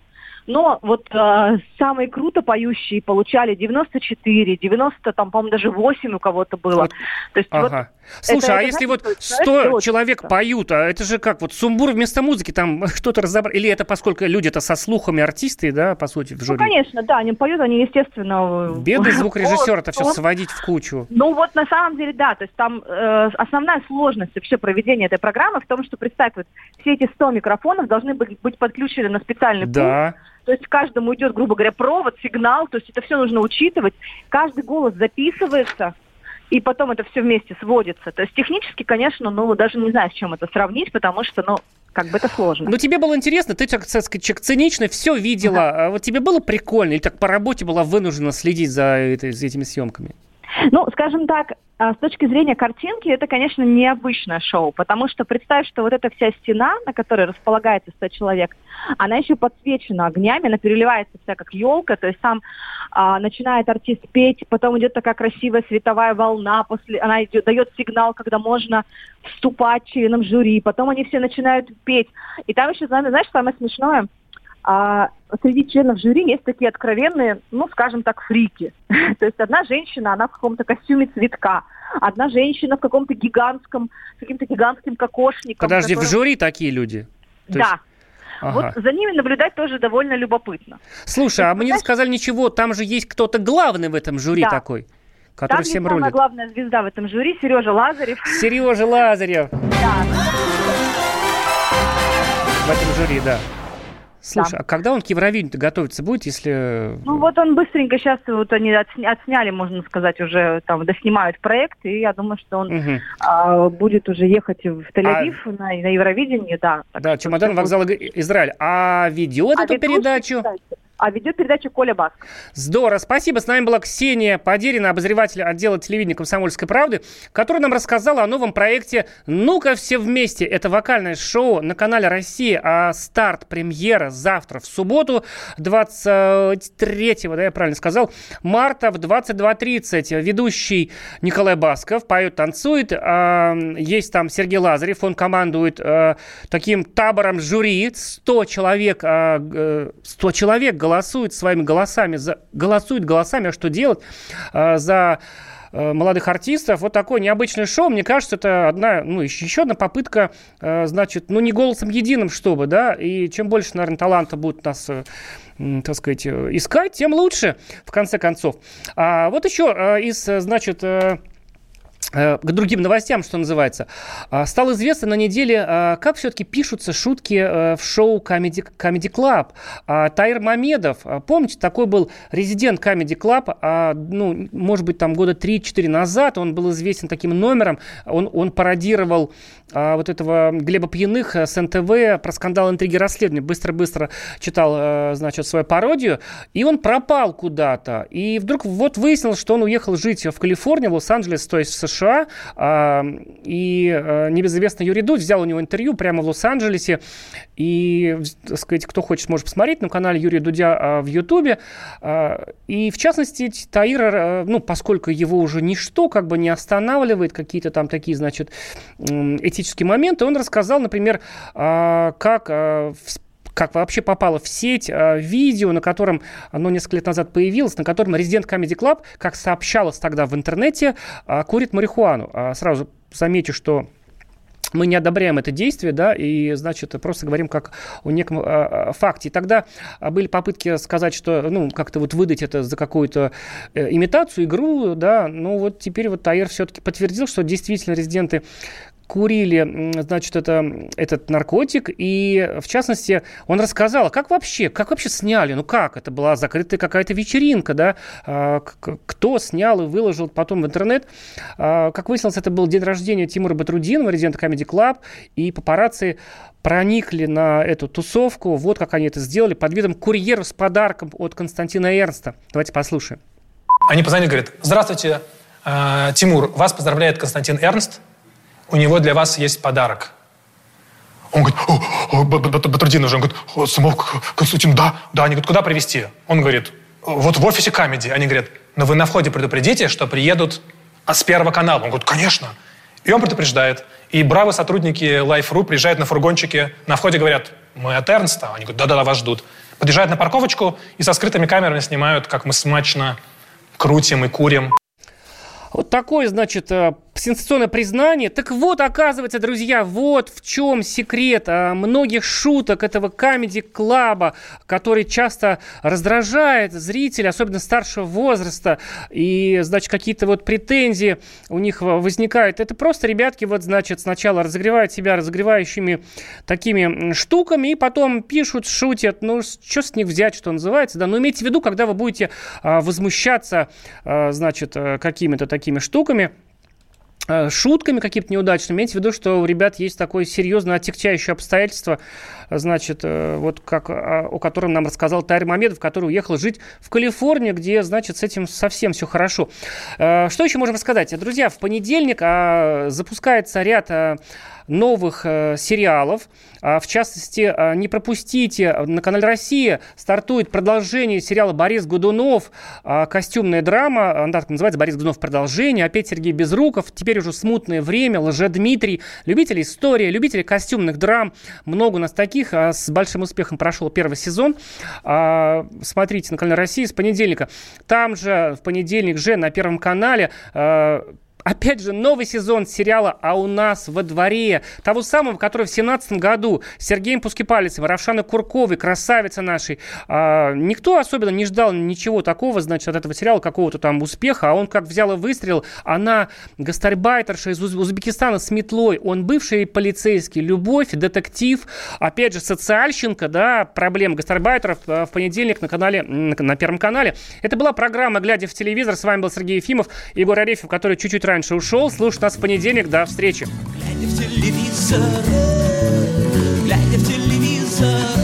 но вот э, самые круто поющие получали 94, 90, там, по-моему, даже 8 у кого-то было. То есть вот Ага. Слушай, это- а это если вот что 100 человек человек поют, а это же как, вот сумбур вместо музыки, там что-то разобрать? Или это поскольку люди-то со слухами артисты, да, по сути, в Ну, жюри? конечно, да, они поют, они, естественно... Бедный звукорежиссер это все сводить в кучу. Ну вот на самом деле, да, то есть там э, основная сложность вообще проведения этой программы в том, что представь, вот все эти 100 микрофонов должны быть, быть подключены на специальный Да. пульт. То есть каждому идет, грубо говоря, провод, сигнал, то есть это все нужно учитывать. Каждый голос записывается, и потом это все вместе сводится. То есть технически, конечно, ну даже не знаю, с чем это сравнить, потому что, ну, как бы это сложно. Ну, тебе было интересно, ты, так сказать, циничный, все видела. А Вот тебе было прикольно или так по работе была вынуждена следить за, этой- за этими съемками? Ну, скажем так, а, с точки зрения картинки, это, конечно, необычное шоу, потому что представь, что вот эта вся стена, на которой располагается 100 человек, она еще подсвечена огнями, она переливается вся как елка, то есть там а, начинает артист петь, потом идет такая красивая световая волна, после она идет, дает сигнал, когда можно вступать членам жюри, потом они все начинают петь. И там еще, знаешь, самое смешное, а среди членов жюри есть такие откровенные, ну, скажем так, фрики. То есть одна женщина, она в каком-то костюме цветка, одна женщина в каком-то гигантском, каким-то гигантским кокошником. Подожди, в который- жюри такие люди? То Да. есть- Ага. Вот за ними наблюдать тоже довольно любопытно. Слушай, а мы не сказали ничего, там же есть кто-то главный в этом жюри Да. такой, который Там всем есть рулит. главная звезда в этом жюри, Сережа Лазарев. Сережа Лазарев в этом жюри, да. Слушай, а когда он к Евровидению готовиться будет, если... Ну вот он быстренько сейчас, вот они отсня- отсняли, можно сказать, уже там доснимают проект, и я думаю, что он Мгм. а, будет уже ехать в А Тель-Авив на, на Евровидение, да. Да, чемодан, вокзал Иг- Израиль. А ведет А эту ведущий, передачу? А ведет передачу Коля Баск. Здорово. Спасибо. С нами была Ксения Подерина, обозреватель отдела телевидения «Комсомольской правды», которая нам рассказала о новом проекте «Ну-ка все вместе». Это вокальное шоу на канале «Россия». А старт премьера завтра, в субботу, 23 да, я правильно сказал, марта в 22.30. Ведущий Николай Басков поет, танцует. А, Есть там Сергей Лазарев, он командует э, таким табором жюри. 100 человек, а, г- 100 человек голосуют своими голосами, за, голосуют голосами, а что делать, а, за э, молодых артистов. Вот такое необычное шоу. Мне кажется, это одна, ну, еще, одна попытка, э, значит, ну, не голосом единым, чтобы, да, и чем больше, наверное, таланта будут нас э, так сказать, э, искать, тем лучше, в конце концов. А вот еще из, значит, к другим новостям, что называется. А, Стало известно на неделе, а, как все-таки пишутся шутки э, в шоу Comedy, Comedy Club. А, Таир Мамедов, помните, такой был резидент Comedy Club, ну, может быть, там года 3-4 назад, он был известен таким номером, он, он пародировал вот этого Глеба Пьяных э, с НТВ про скандал интриги расследования. Быстро-быстро читал, э, значит, свою пародию, и он пропал куда-то. И вдруг вот выяснилось, что он уехал жить в Калифорнию, в Лос-Анджелес, то есть в США, США, и небезызвестный Юрий Дудь взял у него интервью прямо в Лос-Анджелесе, и, так сказать, кто хочет, может посмотреть на канале Юрия Дудя в Ютубе, и, в частности, Таир, ну, поскольку его уже ничто как бы не останавливает, какие-то там такие, значит, этические моменты, он рассказал, например, как как вообще попало в сеть э, видео, на котором оно несколько лет назад появилось, на котором Resident Comedy Club, как сообщалось тогда в интернете, э, курит марихуану. А сразу замечу, что мы не одобряем это действие, да, и, значит, просто говорим как о неком э, факте. И тогда были попытки сказать, что, ну, как-то вот выдать это за какую-то э, имитацию, игру, да, ну, вот теперь вот Таир все-таки подтвердил, что действительно резиденты курили, значит, это, этот наркотик, и, в частности, он рассказал, как вообще, как вообще сняли, ну как, это была закрытая какая-то вечеринка, да, а, кто снял и выложил потом в интернет. А, как выяснилось, это был день рождения Тимура Батрудинова, резидента Comedy Club, и папарацци проникли на эту тусовку, вот как они это сделали, под видом курьера с подарком от Константина Эрнста. Давайте послушаем. Они позвонили, говорят, здравствуйте, э, Тимур, вас поздравляет Константин Эрнст, у него для вас есть подарок. Он говорит, о, Батрудин уже. Он говорит, Самов, Константин, да, да. Они говорят, куда привезти? Он говорит, вот в офисе Comedy. Они говорят, но вы на входе предупредите, что приедут с Первого канала. Он говорит, конечно. И он предупреждает. И бравые сотрудники Life.ru приезжают на фургончике, на входе говорят, мы от Эрнста. Они говорят, да-да-да, вас ждут. Подъезжают на парковочку и со скрытыми камерами снимают, как мы смачно крутим и курим. Вот такое, значит, э, сенсационное признание. Так вот, оказывается, друзья, вот в чем секрет а, многих шуток этого комедий-клаба, который часто раздражает зрителя, особенно старшего возраста, и, значит, какие-то вот претензии у них возникают. Это просто ребятки вот, значит, сначала разогревают себя разогревающими такими штуками, и потом пишут, шутят, ну, что с них взять, что называется, да, но имейте в виду, когда вы будете а, возмущаться, значит, э, какими-то такими штуками, Э, шутками какими-то неудачными. Имейте в виду, что у ребят есть такое серьезное отягчающее обстоятельство, значит, э, вот как о котором нам рассказал Тарь Мамедов, который уехал жить в Калифорнию, где, значит, с этим совсем все хорошо. Э, что еще можем рассказать? Друзья, в понедельник а, запускается ряд новых э, сериалов. А, в частности, а, не пропустите, на канале «Россия» стартует продолжение сериала «Борис Годунов», а, костюмная драма, она так называется «Борис Годунов. Продолжение». Опять Сергей Безруков, теперь уже «Смутное время», Лже-Дмитрий, любители истории, любители костюмных драм. Много у нас таких. С большим успехом прошел первый сезон. Смотрите на канале «Россия» с понедельника. Там же в понедельник же на Первом канале Опять же, новый сезон сериала «А у нас во дворе», того самого, который в 2017 году с Сергеем Пускипалицем, Равшаной Курковой, красавица нашей. А, никто особенно не ждал ничего такого, значит, от этого сериала, какого-то там успеха, а он как взял и выстрелил. Она гастарбайтерша из Узбекистана с метлой, он бывший полицейский, любовь, детектив, опять же, социальщинка, да, проблем гастарбайтеров а, в понедельник на канале, на Первом канале. Это была программа «Глядя в телевизор». С вами был Сергей Ефимов, Егор Арефьев, который чуть-чуть ушел. Слушай нас в понедельник. До встречи. Глядя в телевизор, глядя в телевизор,